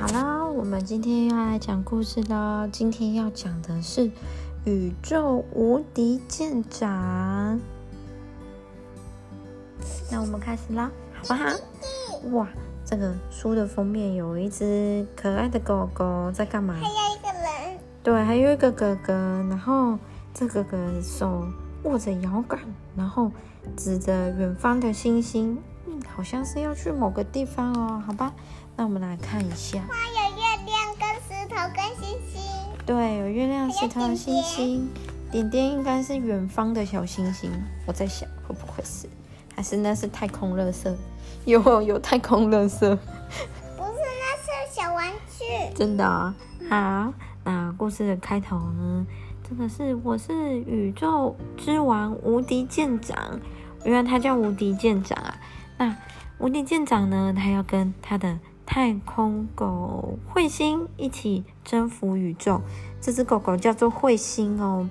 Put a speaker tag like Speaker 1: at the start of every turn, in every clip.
Speaker 1: 好啦，我们今天要来讲故事喽。今天要讲的是宇宙无敌舰长。那我们开始啦，好不好？哇，这个书的封面有一只可爱的狗狗在干嘛？
Speaker 2: 还有一个人。
Speaker 1: 对，还有一个哥哥，然后这哥哥手握着摇杆，然后指着远方的星星，嗯，好像是要去某个地方哦。好吧，那我们来看一下。
Speaker 2: 哇，有月亮跟石头跟星星。
Speaker 1: 对，有月亮、石头、星星，点点应该是远方的小星星。我在想，会不会是？还是那是太空垃圾？有有太空垃圾？
Speaker 2: 不是，那是小玩具。
Speaker 1: 真的啊、好，那故事的开头呢？真的是我是宇宙之王无敌舰长，原来他叫无敌舰长啊。那无敌舰长呢，他要跟他的太空狗彗星一起征服宇宙。这只狗狗叫做彗星哦，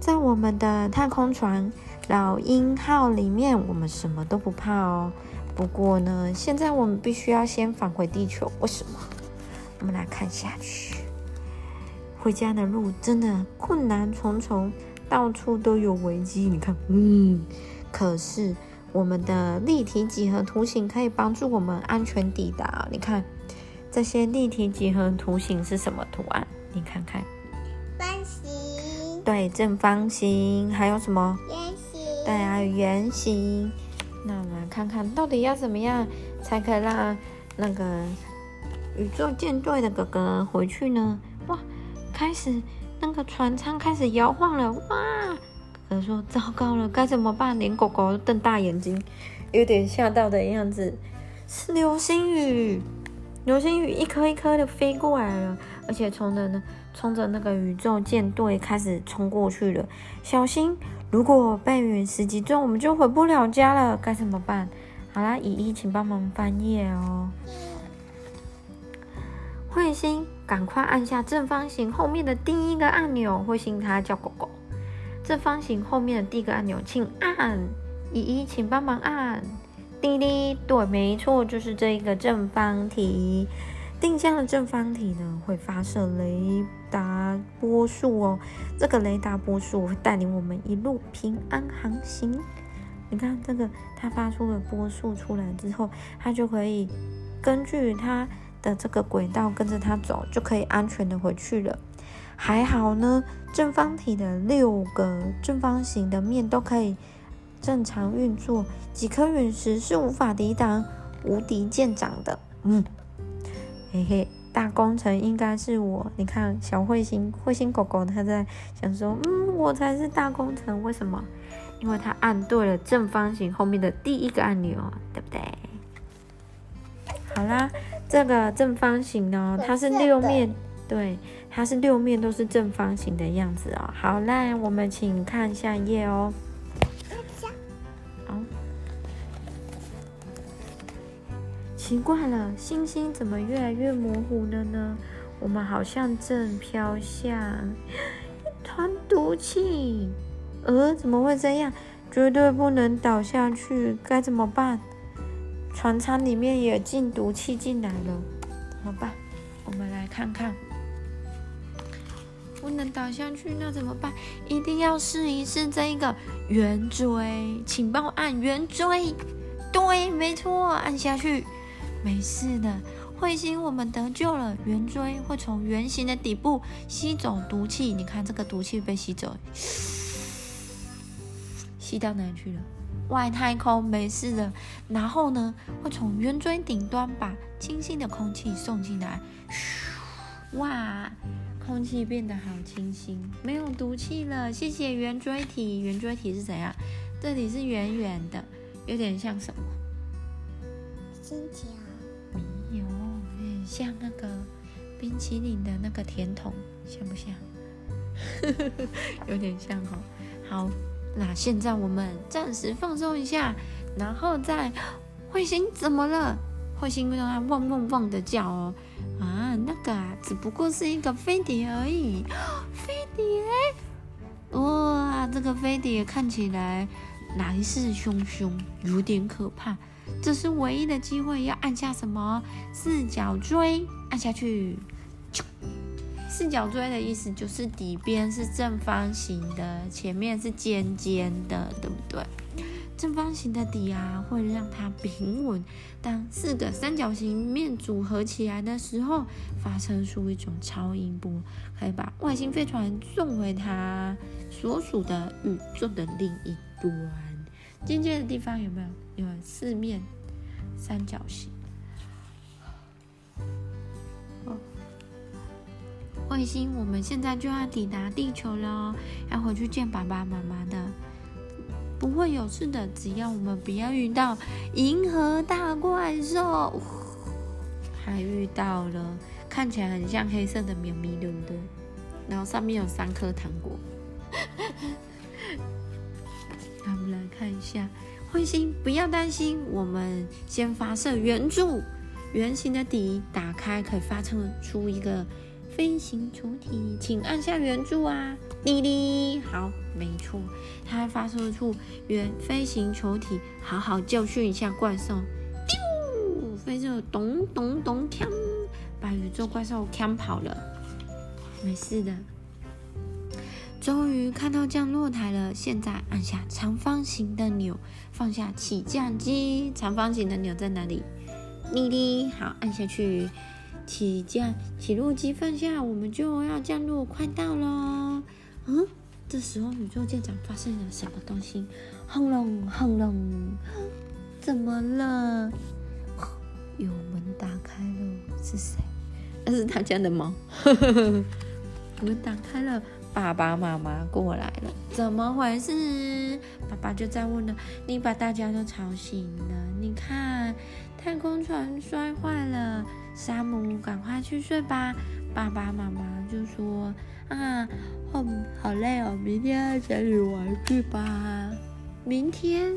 Speaker 1: 在我们的太空船老鹰号里面，我们什么都不怕哦。不过呢，现在我们必须要先返回地球，为什么？我们来看下去。回家的路真的困难重重，到处都有危机。你看，嗯，可是我们的立体几何图形可以帮助我们安全抵达。你看，这些立体几何图形是什么图案？你看看，
Speaker 2: 方形。
Speaker 1: 对，正方形，还有什么？
Speaker 2: 圆形。
Speaker 1: 对啊，圆形。那我们来看看到底要怎么样才可以让那个宇宙舰队的哥哥回去呢？哇，开始那个船舱开始摇晃了，哇！说：“糟糕了，该怎么办？”连狗狗都瞪大眼睛，有点吓到的样子。是流星雨，流星雨一颗一颗的飞过来了，而且冲着呢，冲着那个宇宙舰队开始冲过去了。小心！如果被陨石击中，我们就回不了家了，该怎么办？好啦，依依，请帮忙翻页哦。彗星，赶快按下正方形后面的第一个按钮。彗星它叫狗狗，正方形后面的第一个按钮，请按。姨姨，请帮忙按。滴滴，对，没错，就是这一个正方体。定向的正方体呢，会发射雷达波束哦。这个雷达波束会带领我们一路平安航行。你看这个，它发出了波束出来之后，它就可以根据它的这个轨道跟着它走，就可以安全的回去了。还好呢，正方体的六个正方形的面都可以正常运作，几颗陨石是无法抵挡无敌舰长的。嗯。嘿嘿，大工程应该是我。你看，小彗星、彗星狗狗，它在想说：“嗯，我才是大工程。”为什么？因为它按对了正方形后面的第一个按钮，对不对？好啦，这个正方形呢，它是六面，对，它是六面都是正方形的样子哦。好啦，我们请看下一页哦。好。奇怪了，星星怎么越来越模糊了呢？我们好像正飘向一团毒气。呃，怎么会这样？绝对不能倒下去，该怎么办？船舱里面也进毒气进来了，怎么办？我们来看看。不能倒下去，那怎么办？一定要试一试这一个圆锥，请帮我按圆锥。对，没错，按下去。没事的，彗星，我们得救了。圆锥会从圆形的底部吸走毒气，你看这个毒气被吸走，吸到哪去了？外太空没事的。然后呢，会从圆锥顶端把清新的空气送进来，哇，空气变得好清新，没有毒气了。谢谢圆锥体。圆锥体是怎样？这里是圆圆的，有点像什么？
Speaker 2: 星球。
Speaker 1: 没有，有点像那个冰淇淋的那个甜筒，像不像？有点像哦。好，那现在我们暂时放松一下，然后再彗星怎么了？彗星让它汪汪汪的叫哦。啊，那个啊，只不过是一个飞碟而已。飞碟？哇，这个飞碟看起来来势汹汹，有点可怕。这是唯一的机会，要按下什么四角锥，按下去。四角锥的意思就是底边是正方形的，前面是尖尖的，对不对？正方形的底啊，会让它平稳。当四个三角形面组合起来的时候，发生出一种超音波，可以把外星飞船送回它所属的宇宙的另一端。尖尖的地方有没有？有四面三角形。卫星，我们现在就要抵达地球了，要回去见爸爸妈妈的，不会有事的，只要我们不要遇到银河大怪兽。还遇到了，看起来很像黑色的喵咪，对不对？然后上面有三颗糖果。那我们来看一下，彗星，不要担心，我们先发射圆柱，圆形的底打开，可以发射出一个。飞行球体，请按下圆柱啊！滴滴，好，没错，它发射出圆飞行球体，好好教训一下怪兽。丢，飞射，咚咚咚，锵，把宇宙怪兽锵跑了。没事的，终于看到降落台了。现在按下长方形的钮，放下起降机。长方形的钮在哪里？滴滴，好，按下去。起降，起落机放下，我们就要降落，快到喽。嗯，这时候宇宙舰长发现了什么东西？轰隆轰隆，怎么了？有门打开了，是谁？那是他家的猫。门打开了，爸爸妈妈过来了，怎么回事？爸爸就在问了，你把大家都吵醒了，你看，太空船摔坏了。山姆，赶快去睡吧。爸爸妈妈就说：“啊，好好累哦，明天再去玩去吧。明天，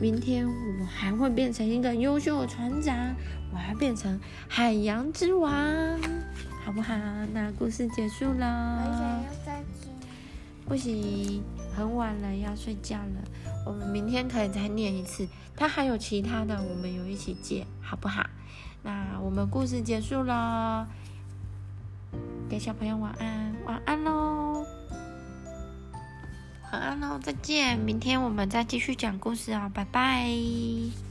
Speaker 1: 明天我还会变成一个优秀的船长，我要变成海洋之王，好不好？那故事结束了。不行，很晚了，要睡觉了。我们明天可以再念一次。他还有其他的，我们有一起借，好不好？”那我们故事结束了，给小朋友晚安，晚安喽，晚安喽，再见，明天我们再继续讲故事啊，拜拜。